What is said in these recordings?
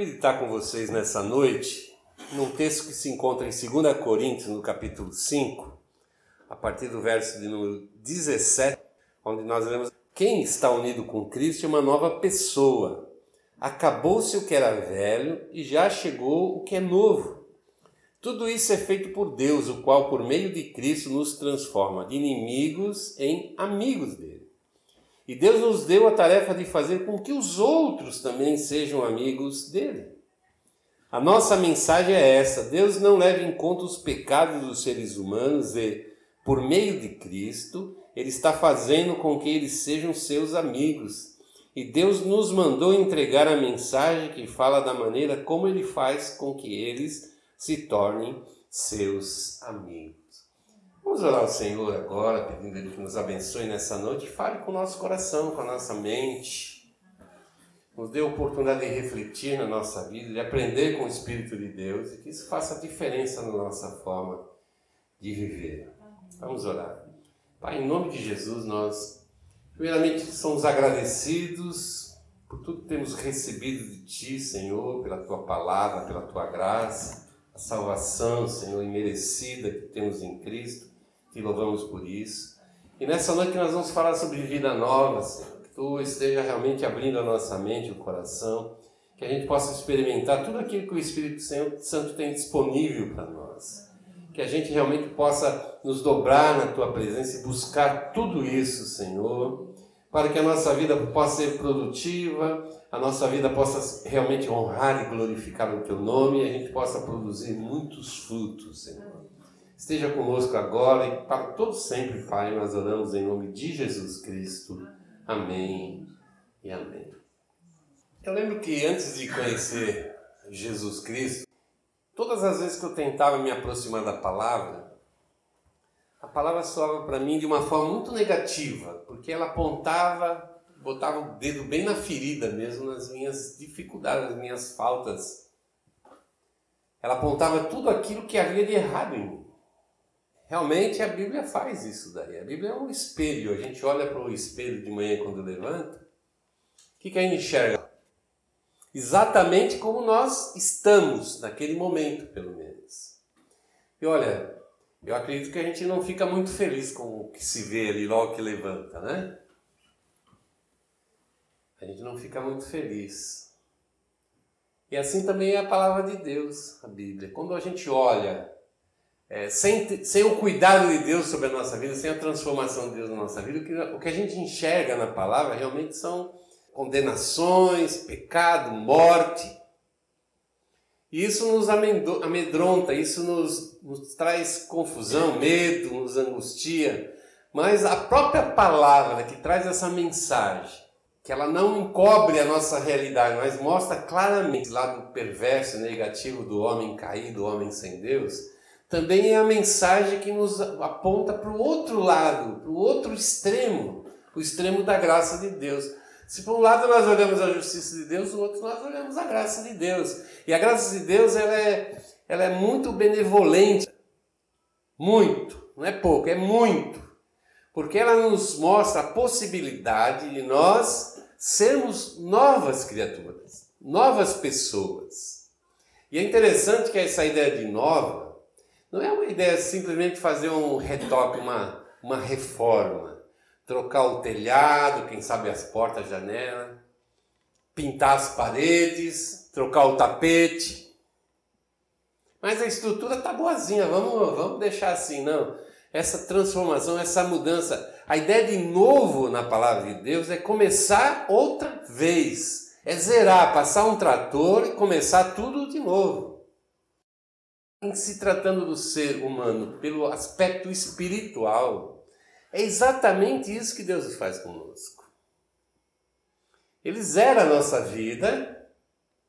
meditar com vocês nessa noite num texto que se encontra em 2 Coríntios, no capítulo 5, a partir do verso de número 17, onde nós lemos: Quem está unido com Cristo é uma nova pessoa. Acabou-se o que era velho e já chegou o que é novo. Tudo isso é feito por Deus, o qual, por meio de Cristo, nos transforma de inimigos em amigos dele. E Deus nos deu a tarefa de fazer com que os outros também sejam amigos dele. A nossa mensagem é essa: Deus não leva em conta os pecados dos seres humanos e, por meio de Cristo, Ele está fazendo com que eles sejam seus amigos. E Deus nos mandou entregar a mensagem que fala da maneira como Ele faz com que eles se tornem seus amigos. Vamos orar ao Senhor agora, pedindo Ele que nos abençoe nessa noite fale com o nosso coração, com a nossa mente. Nos dê a oportunidade de refletir na nossa vida, de aprender com o Espírito de Deus e que isso faça diferença na nossa forma de viver. Vamos orar. Pai, em nome de Jesus, nós primeiramente somos agradecidos por tudo que temos recebido de Ti, Senhor, pela Tua palavra, pela Tua graça, a salvação, Senhor, imerecida que temos em Cristo. Te louvamos por isso. E nessa noite nós vamos falar sobre vida nova, Senhor. Que Tu esteja realmente abrindo a nossa mente, o coração, que a gente possa experimentar tudo aquilo que o Espírito Santo tem disponível para nós. Que a gente realmente possa nos dobrar na Tua presença e buscar tudo isso, Senhor, para que a nossa vida possa ser produtiva, a nossa vida possa realmente honrar e glorificar o Teu nome e a gente possa produzir muitos frutos, Senhor. Esteja conosco agora e para todos sempre, Pai, nós oramos em nome de Jesus Cristo. Amém e amém. Eu lembro que antes de conhecer Jesus Cristo, todas as vezes que eu tentava me aproximar da palavra, a palavra soava para mim de uma forma muito negativa, porque ela apontava, botava o dedo bem na ferida mesmo, nas minhas dificuldades, nas minhas faltas. Ela apontava tudo aquilo que havia de errado em mim. Realmente a Bíblia faz isso daí. A Bíblia é um espelho. A gente olha para o espelho de manhã quando levanta. O que, que a gente enxerga? Exatamente como nós estamos naquele momento, pelo menos. E olha, eu acredito que a gente não fica muito feliz com o que se vê ali logo que levanta, né? A gente não fica muito feliz. E assim também é a palavra de Deus, a Bíblia. Quando a gente olha é, sem, sem o cuidado de Deus sobre a nossa vida, sem a transformação de Deus na nossa vida, o que, o que a gente enxerga na palavra realmente são condenações, pecado, morte. E isso nos amedronta, isso nos, nos traz confusão, medo, nos angustia. Mas a própria palavra que traz essa mensagem, que ela não encobre a nossa realidade, mas mostra claramente o lado perverso, negativo do homem caído, do homem sem Deus, também é a mensagem que nos aponta para o outro lado, para o outro extremo, o extremo da graça de Deus. Se por um lado nós olhamos a justiça de Deus, do outro nós olhamos a graça de Deus. E a graça de Deus ela é, ela é muito benevolente, muito, não é pouco, é muito, porque ela nos mostra a possibilidade de nós sermos novas criaturas, novas pessoas. E é interessante que essa ideia de nova não é uma ideia simplesmente fazer um retoque, uma, uma reforma. Trocar o telhado, quem sabe as portas, janela, pintar as paredes, trocar o tapete. Mas a estrutura está boazinha, vamos, vamos deixar assim, não. Essa transformação, essa mudança, a ideia de novo na palavra de Deus é começar outra vez, é zerar, passar um trator e começar tudo de novo em se tratando do ser humano pelo aspecto espiritual, é exatamente isso que Deus faz conosco. Ele zera a nossa vida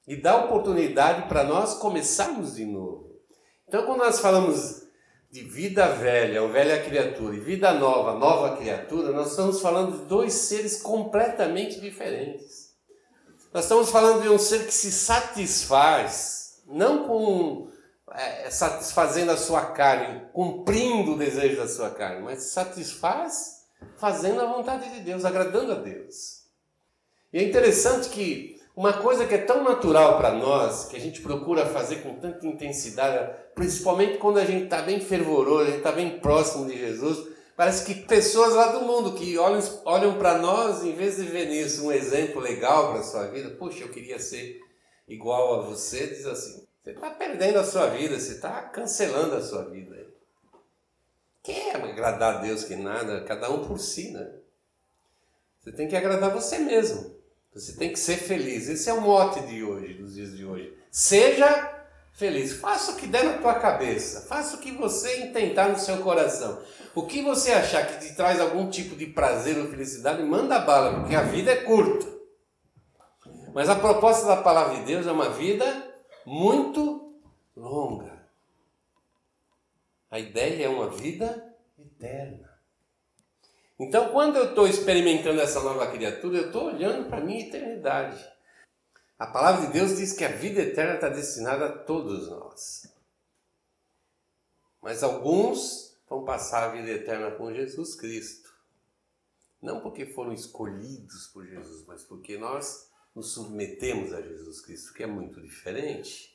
e dá oportunidade para nós começarmos de novo. Então, quando nós falamos de vida velha ou velha criatura e vida nova, nova criatura, nós estamos falando de dois seres completamente diferentes. Nós estamos falando de um ser que se satisfaz, não com é, satisfazendo a sua carne, cumprindo o desejo da sua carne, mas satisfaz fazendo a vontade de Deus, agradando a Deus. E é interessante que uma coisa que é tão natural para nós, que a gente procura fazer com tanta intensidade, principalmente quando a gente está bem fervoroso, a gente está bem próximo de Jesus, parece que pessoas lá do mundo que olham, olham para nós, em vez de ver nisso um exemplo legal para a sua vida, puxa, eu queria ser igual a você, diz assim, você está perdendo a sua vida, você está cancelando a sua vida. Quer agradar a Deus que nada, cada um por si, né? Você tem que agradar você mesmo. Você tem que ser feliz. Esse é o mote de hoje, dos dias de hoje. Seja feliz. Faça o que der na tua cabeça. Faça o que você intentar no seu coração. O que você achar que te traz algum tipo de prazer ou felicidade, manda bala, porque a vida é curta. Mas a proposta da palavra de Deus é uma vida muito longa. A ideia é uma vida eterna. Então, quando eu estou experimentando essa nova criatura, eu estou olhando para a minha eternidade. A palavra de Deus diz que a vida eterna está destinada a todos nós. Mas alguns vão passar a vida eterna com Jesus Cristo. Não porque foram escolhidos por Jesus, mas porque nós nos submetemos a Jesus Cristo, que é muito diferente.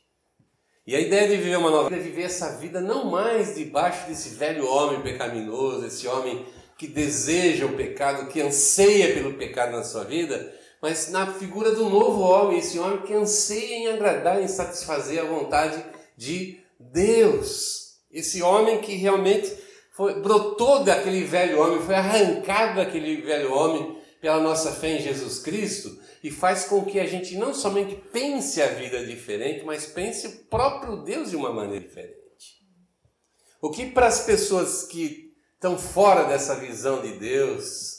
E a ideia de viver uma nova vida é viver essa vida não mais debaixo desse velho homem pecaminoso, esse homem que deseja o pecado, que anseia pelo pecado na sua vida, mas na figura do novo homem, esse homem que anseia em agradar, em satisfazer a vontade de Deus. Esse homem que realmente foi, brotou daquele velho homem, foi arrancado daquele velho homem pela nossa fé em Jesus Cristo e faz com que a gente não somente pense a vida diferente, mas pense o próprio Deus de uma maneira diferente. O que para as pessoas que estão fora dessa visão de Deus,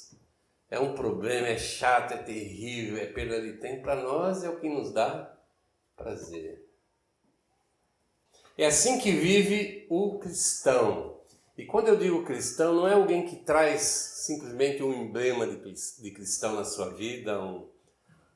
é um problema, é chato, é terrível, é perda de tempo. Para nós é o que nos dá prazer. É assim que vive o cristão. E quando eu digo cristão, não é alguém que traz simplesmente um emblema de, cristão na sua vida, um,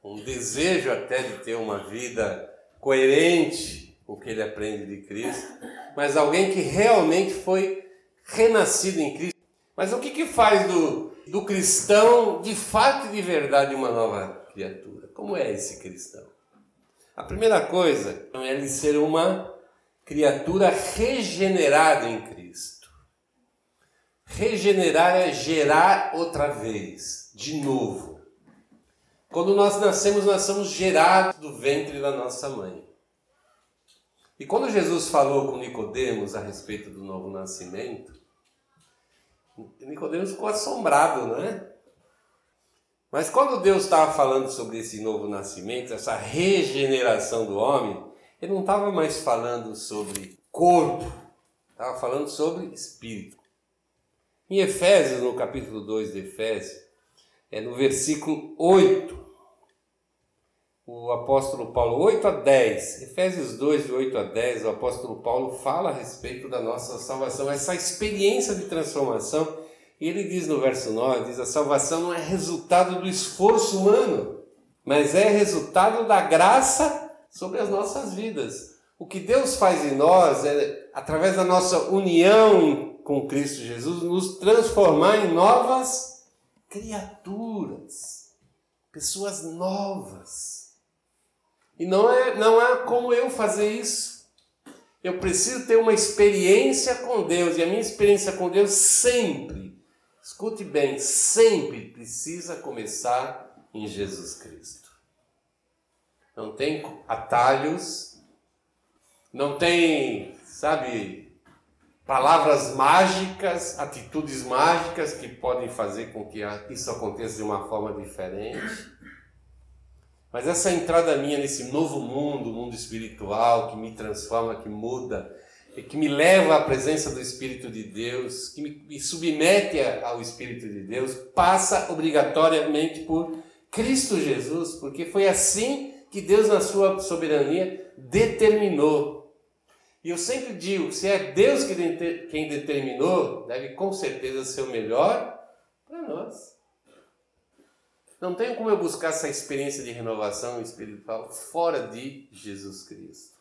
um desejo até de ter uma vida coerente com o que ele aprende de Cristo, mas alguém que realmente foi renascido em Cristo. Mas o que, que faz do, do cristão de fato e de verdade uma nova criatura? Como é esse cristão? A primeira coisa é ele ser uma criatura regenerada em Cristo. Regenerar é gerar outra vez, de novo. Quando nós nascemos, nós somos gerados do ventre da nossa mãe. E quando Jesus falou com Nicodemos a respeito do novo nascimento, Nicodemos ficou assombrado, não é? Mas quando Deus estava falando sobre esse novo nascimento, essa regeneração do homem, ele não estava mais falando sobre corpo, estava falando sobre espírito. Em Efésios, no capítulo 2 de Efésios, é no versículo 8, o apóstolo Paulo, 8 a 10, Efésios 2, de 8 a 10, o apóstolo Paulo fala a respeito da nossa salvação, essa experiência de transformação. E ele diz no verso 9: diz, a salvação não é resultado do esforço humano, mas é resultado da graça sobre as nossas vidas. O que Deus faz em nós é, através da nossa união com Cristo Jesus, nos transformar em novas criaturas, pessoas novas. E não é, não é como eu fazer isso. Eu preciso ter uma experiência com Deus, e a minha experiência com Deus sempre, escute bem, sempre precisa começar em Jesus Cristo. Não tem atalhos, não tem, sabe, palavras mágicas, atitudes mágicas que podem fazer com que isso aconteça de uma forma diferente. Mas essa entrada minha nesse novo mundo, mundo espiritual, que me transforma, que muda, que me leva à presença do Espírito de Deus, que me submete ao Espírito de Deus, passa obrigatoriamente por Cristo Jesus, porque foi assim que Deus, na sua soberania, determinou. E eu sempre digo: se é Deus quem determinou, deve com certeza ser o melhor para nós. Não tenho como eu buscar essa experiência de renovação espiritual fora de Jesus Cristo.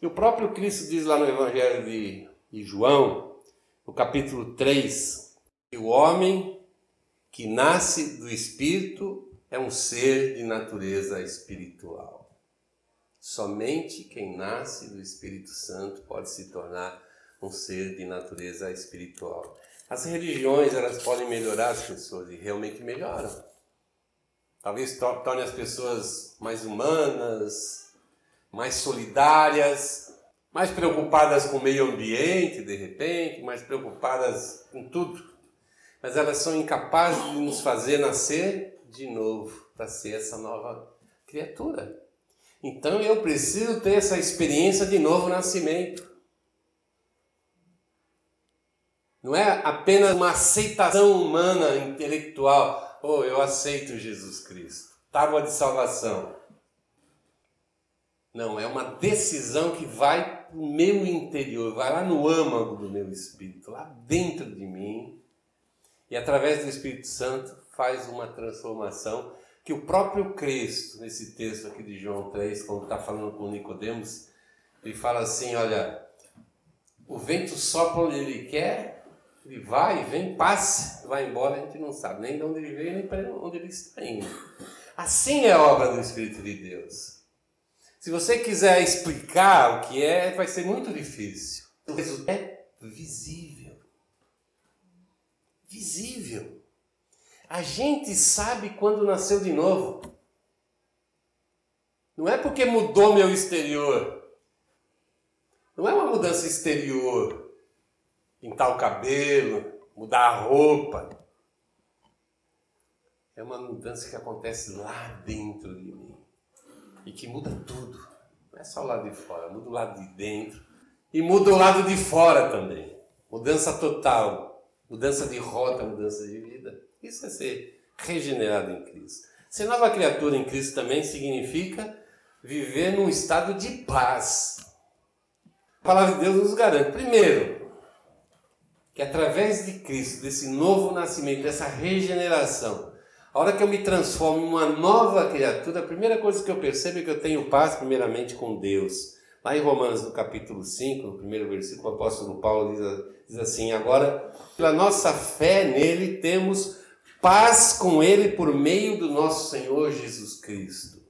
E o próprio Cristo diz lá no Evangelho de, de João, no capítulo 3, que o homem que nasce do Espírito é um ser de natureza espiritual. Somente quem nasce do Espírito Santo pode se tornar um ser de natureza espiritual. As religiões elas podem melhorar as pessoas e realmente melhoram. Talvez torne as pessoas mais humanas, mais solidárias, mais preocupadas com o meio ambiente, de repente, mais preocupadas com tudo. Mas elas são incapazes de nos fazer nascer de novo, para ser essa nova criatura. Então eu preciso ter essa experiência de novo nascimento. Não é apenas uma aceitação humana, intelectual. Oh, eu aceito Jesus Cristo. Tábua de salvação. Não, é uma decisão que vai para o meu interior, vai lá no âmago do meu espírito, lá dentro de mim, e através do Espírito Santo faz uma transformação que o próprio Cristo, nesse texto aqui de João 3, quando está falando com Nicodemos, ele fala assim, olha, o vento sopra onde ele quer ele vai, vem, passa, vai embora, a gente não sabe nem de onde ele veio, nem para onde ele está indo. Assim é a obra do Espírito de Deus. Se você quiser explicar o que é, vai ser muito difícil. O resultado é visível. Visível. A gente sabe quando nasceu de novo. Não é porque mudou meu exterior. Não é uma mudança exterior pintar o cabelo, mudar a roupa. É uma mudança que acontece lá dentro de mim e que muda tudo. Não é só o lado de fora, muda o lado de dentro e muda o lado de fora também. Mudança total, mudança de rota, mudança de vida. Isso é ser regenerado em Cristo. Ser nova criatura em Cristo também significa viver num estado de paz. A palavra de Deus nos garante, primeiro, que através de Cristo, desse novo nascimento, dessa regeneração, a hora que eu me transformo em uma nova criatura, a primeira coisa que eu percebo é que eu tenho paz primeiramente com Deus. Lá em Romanos, no capítulo 5, no primeiro versículo, o apóstolo Paulo diz, diz assim: Agora, pela nossa fé nele, temos paz com ele por meio do nosso Senhor Jesus Cristo.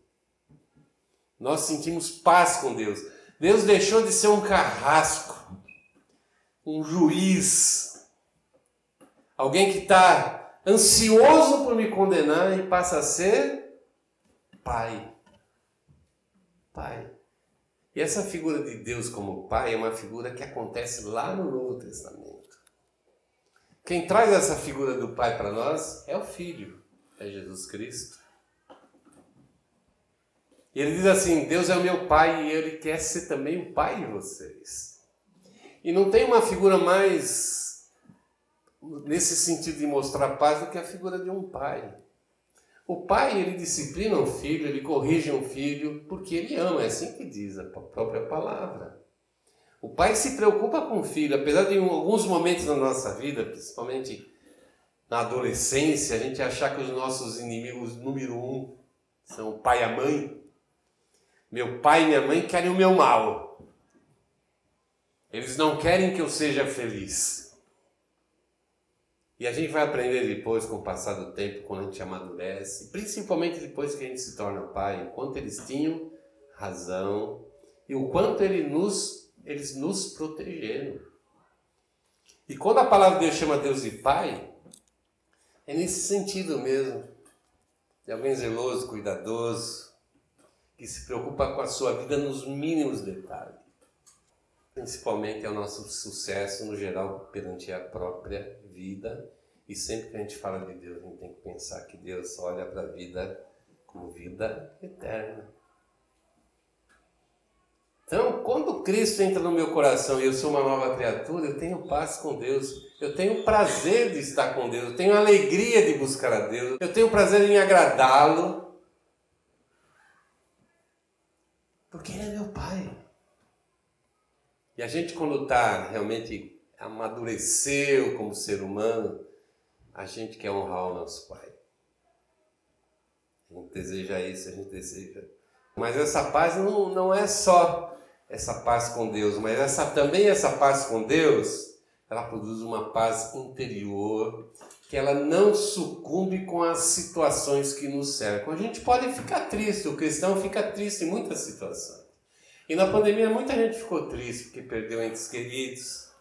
Nós sentimos paz com Deus. Deus deixou de ser um carrasco um juiz, alguém que está ansioso por me condenar e passa a ser pai. Pai. E essa figura de Deus como pai é uma figura que acontece lá no Novo Testamento. Quem traz essa figura do pai para nós é o filho, é Jesus Cristo. E ele diz assim: Deus é o meu pai e ele quer ser também o pai de vocês. E não tem uma figura mais nesse sentido de mostrar paz do que a figura de um pai. O pai, ele disciplina um filho, ele corrige um filho, porque ele ama, é assim que diz a própria palavra. O pai se preocupa com o filho, apesar de em alguns momentos da nossa vida, principalmente na adolescência, a gente achar que os nossos inimigos número um são o pai e a mãe. Meu pai e minha mãe querem o meu mal. Eles não querem que eu seja feliz. E a gente vai aprender depois, com o passar do tempo, quando a gente amadurece, principalmente depois que a gente se torna pai, o quanto eles tinham razão e o quanto ele nos, eles nos protegeram. E quando a palavra de Deus chama Deus de Pai, é nesse sentido mesmo. De alguém zeloso, cuidadoso, que se preocupa com a sua vida nos mínimos detalhes principalmente é o nosso sucesso no geral perante a própria vida. E sempre que a gente fala de Deus, a gente tem que pensar que Deus olha para a vida como vida eterna. Então, quando Cristo entra no meu coração e eu sou uma nova criatura, eu tenho paz com Deus, eu tenho prazer de estar com Deus, eu tenho alegria de buscar a Deus, eu tenho prazer em agradá-lo, porque Ele é meu Pai. E a gente, quando está realmente amadureceu como ser humano, a gente quer honrar o nosso Pai. A gente deseja isso, a gente deseja. Mas essa paz não, não é só essa paz com Deus, mas essa também essa paz com Deus, ela produz uma paz interior, que ela não sucumbe com as situações que nos cercam. A gente pode ficar triste, o cristão fica triste em muitas situações. E na pandemia muita gente ficou triste porque perdeu entes queridos.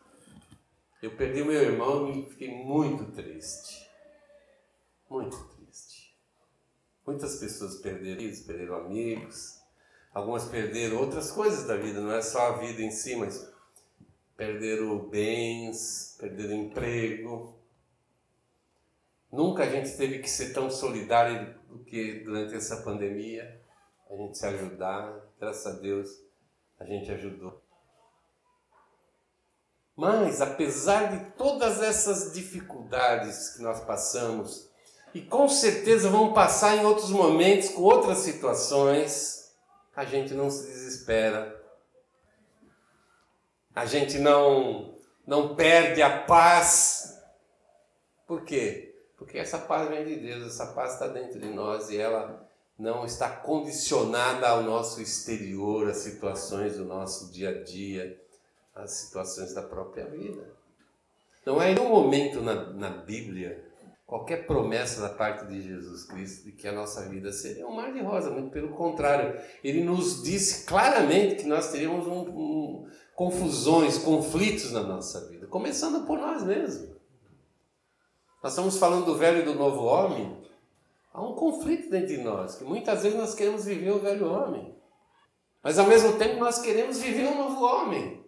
Eu perdi meu irmão e fiquei muito triste. Muito triste. Muitas pessoas perderam isso, perderam amigos. Algumas perderam outras coisas da vida, não é só a vida em si, mas perderam bens, perderam emprego. Nunca a gente teve que ser tão solidário do que durante essa pandemia, a gente se ajudar, graças a Deus a gente ajudou. Mas, apesar de todas essas dificuldades que nós passamos, e com certeza vamos passar em outros momentos com outras situações, a gente não se desespera. A gente não não perde a paz. Por quê? Porque essa paz vem de Deus, essa paz está dentro de nós e ela não está condicionada ao nosso exterior, às situações do nosso dia a dia, às situações da própria vida. Não há nenhum momento na, na Bíblia qualquer promessa da parte de Jesus Cristo de que a nossa vida seria um mar de rosa, muito pelo contrário. Ele nos disse claramente que nós teríamos um, um, confusões, conflitos na nossa vida, começando por nós mesmos. Nós estamos falando do velho e do novo homem, Há um conflito dentro de nós, que muitas vezes nós queremos viver o velho homem, mas ao mesmo tempo nós queremos viver um novo homem.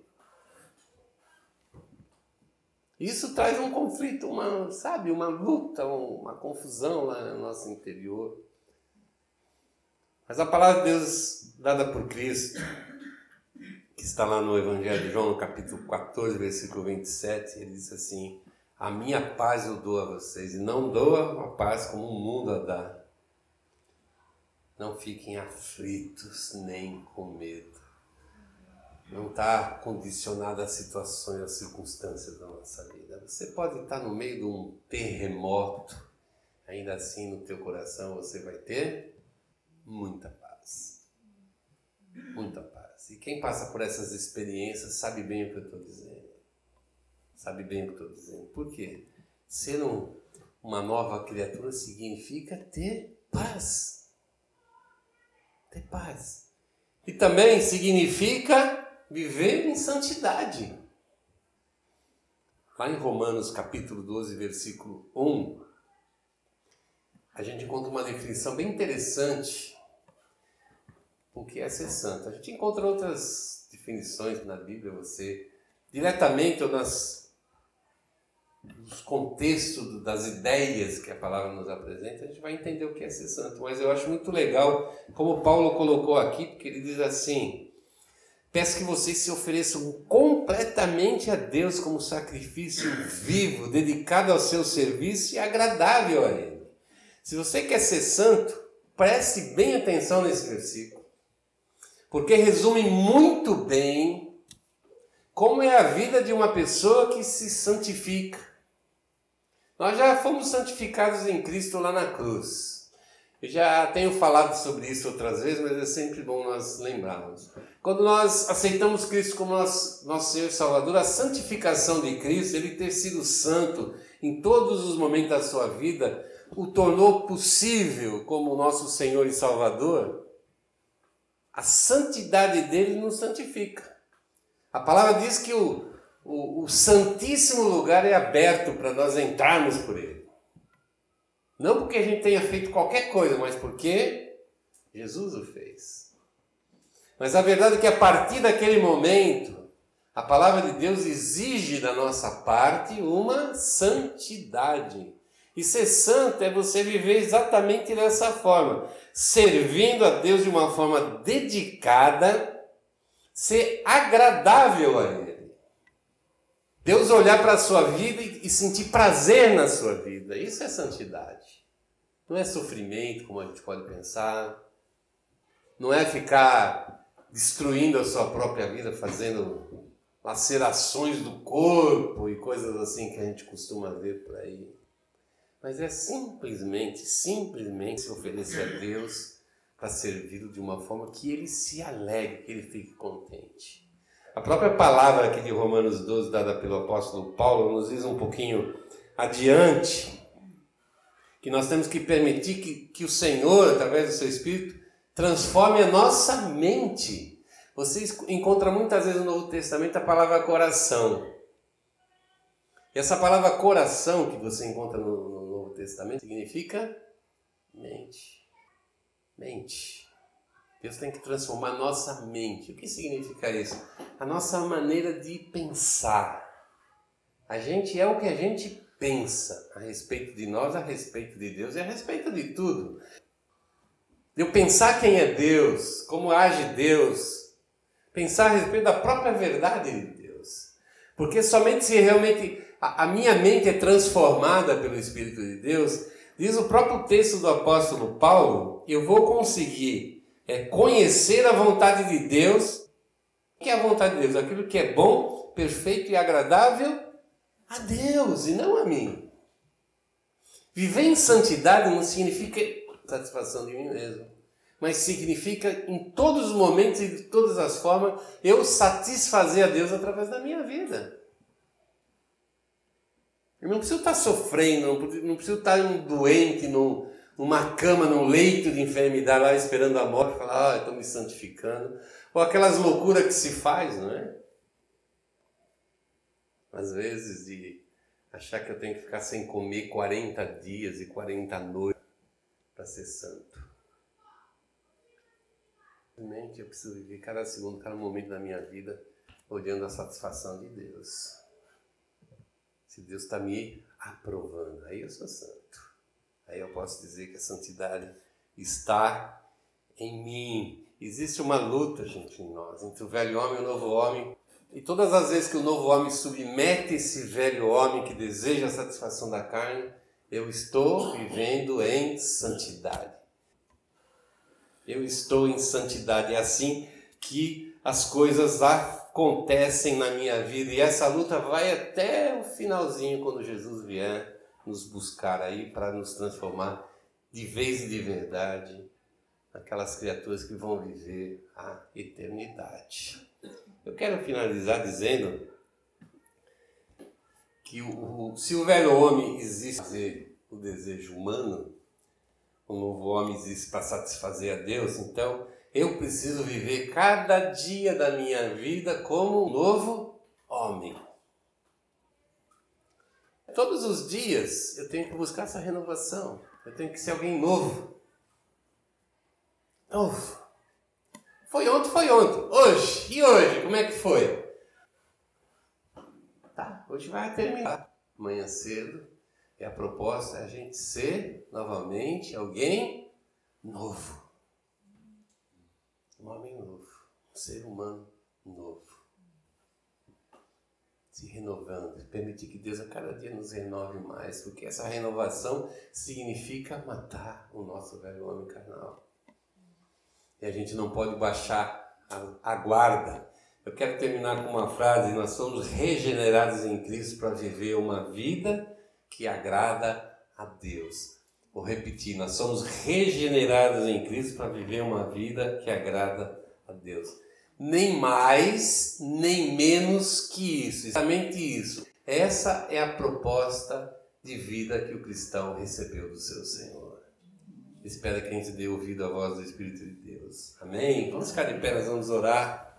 Isso traz um conflito, uma, sabe, uma luta, uma confusão lá no nosso interior. Mas a palavra de Deus dada por Cristo, que está lá no Evangelho de João, no capítulo 14, versículo 27, ele diz assim: a minha paz eu dou a vocês e não dou a paz como o mundo a dá. Não fiquem aflitos nem com medo. Não está condicionado às situações, às circunstâncias da nossa vida. Você pode estar no meio de um terremoto, ainda assim no teu coração você vai ter muita paz. Muita paz. E quem passa por essas experiências sabe bem o que eu estou dizendo. Sabe bem o que estou dizendo. Por quê? Ser um, uma nova criatura significa ter paz. Ter paz. E também significa viver em santidade. Lá em Romanos capítulo 12, versículo 1, a gente encontra uma definição bem interessante o que é ser santo. A gente encontra outras definições na Bíblia, você diretamente ou nas contextos, das ideias que a palavra nos apresenta, a gente vai entender o que é ser santo. Mas eu acho muito legal como Paulo colocou aqui, porque ele diz assim: Peço que vocês se ofereçam completamente a Deus como sacrifício vivo, dedicado ao seu serviço e agradável a Ele. Se você quer ser santo, preste bem atenção nesse versículo, porque resume muito bem como é a vida de uma pessoa que se santifica nós já fomos santificados em Cristo lá na cruz. Eu já tenho falado sobre isso outras vezes, mas é sempre bom nós lembrarmos. Quando nós aceitamos Cristo como nosso, nosso Senhor e Salvador, a santificação de Cristo, ele ter sido santo em todos os momentos da sua vida, o tornou possível como nosso Senhor e Salvador. A santidade dele nos santifica. A palavra diz que o, o, o Santíssimo Lugar é aberto para nós entrarmos por ele. Não porque a gente tenha feito qualquer coisa, mas porque Jesus o fez. Mas a verdade é que a partir daquele momento, a palavra de Deus exige da nossa parte uma santidade. E ser santo é você viver exatamente dessa forma, servindo a Deus de uma forma dedicada, ser agradável a Ele. Deus olhar para a sua vida e sentir prazer na sua vida. Isso é santidade. Não é sofrimento, como a gente pode pensar. Não é ficar destruindo a sua própria vida, fazendo lacerações do corpo e coisas assim que a gente costuma ver por aí. Mas é simplesmente, simplesmente se oferecer a Deus para servi-lo de uma forma que ele se alegre, que ele fique contente. A própria palavra aqui de Romanos 12, dada pelo apóstolo Paulo, nos diz um pouquinho adiante que nós temos que permitir que, que o Senhor, através do seu Espírito, transforme a nossa mente. Vocês encontram muitas vezes no Novo Testamento a palavra coração. E essa palavra coração que você encontra no, no Novo Testamento significa mente. Mente. Deus tem que transformar a nossa mente. O que significa isso? A nossa maneira de pensar. A gente é o que a gente pensa a respeito de nós, a respeito de Deus e a respeito de tudo. Eu pensar quem é Deus, como age Deus, pensar a respeito da própria verdade de Deus. Porque somente se realmente a, a minha mente é transformada pelo Espírito de Deus, diz o próprio texto do apóstolo Paulo, eu vou conseguir é conhecer a vontade de Deus. O que é a vontade de Deus? Aquilo que é bom, perfeito e agradável a Deus e não a mim. Viver em santidade não significa satisfação de mim mesmo, mas significa em todos os momentos e de todas as formas eu satisfazer a Deus através da minha vida. Eu não preciso estar sofrendo, não preciso estar doente, não, numa cama, num leito de enfermidade lá esperando a morte, falar, ah, estou me santificando. Ou aquelas loucuras que se faz, não é? Às vezes de achar que eu tenho que ficar sem comer 40 dias e 40 noites para ser santo. Simplesmente eu preciso viver cada segundo, cada momento da minha vida olhando a satisfação de Deus. Se Deus está me aprovando, aí eu sou santo. Aí eu posso dizer que a santidade está em mim. Existe uma luta, gente, em nós, entre o velho homem e o novo homem. E todas as vezes que o novo homem submete esse velho homem que deseja a satisfação da carne, eu estou vivendo em santidade. Eu estou em santidade. É assim que as coisas acontecem na minha vida. E essa luta vai até o finalzinho, quando Jesus vier nos buscar aí para nos transformar de vez e de verdade aquelas criaturas que vão viver a eternidade. Eu quero finalizar dizendo que o, se o velho homem existe o desejo humano, o novo homem existe para satisfazer a Deus, então eu preciso viver cada dia da minha vida como um novo homem. Todos os dias eu tenho que buscar essa renovação. Eu tenho que ser alguém novo. Novo. Foi ontem, foi ontem. Hoje, e hoje? Como é que foi? Hoje vai terminar. Amanhã cedo. E a proposta é a gente ser novamente alguém novo. Um homem novo. Um ser humano novo se renovando, permitir que Deus a cada dia nos renove mais, porque essa renovação significa matar o nosso velho homem carnal. E a gente não pode baixar a, a guarda. Eu quero terminar com uma frase: nós somos regenerados em Cristo para viver uma vida que agrada a Deus. Vou repetir: nós somos regenerados em Cristo para viver uma vida que agrada a Deus nem mais, nem menos que isso. Exatamente isso. Essa é a proposta de vida que o cristão recebeu do seu Senhor. Espero que a gente dê ouvido à voz do Espírito de Deus. Amém? Vamos ficar de pé, nós vamos orar.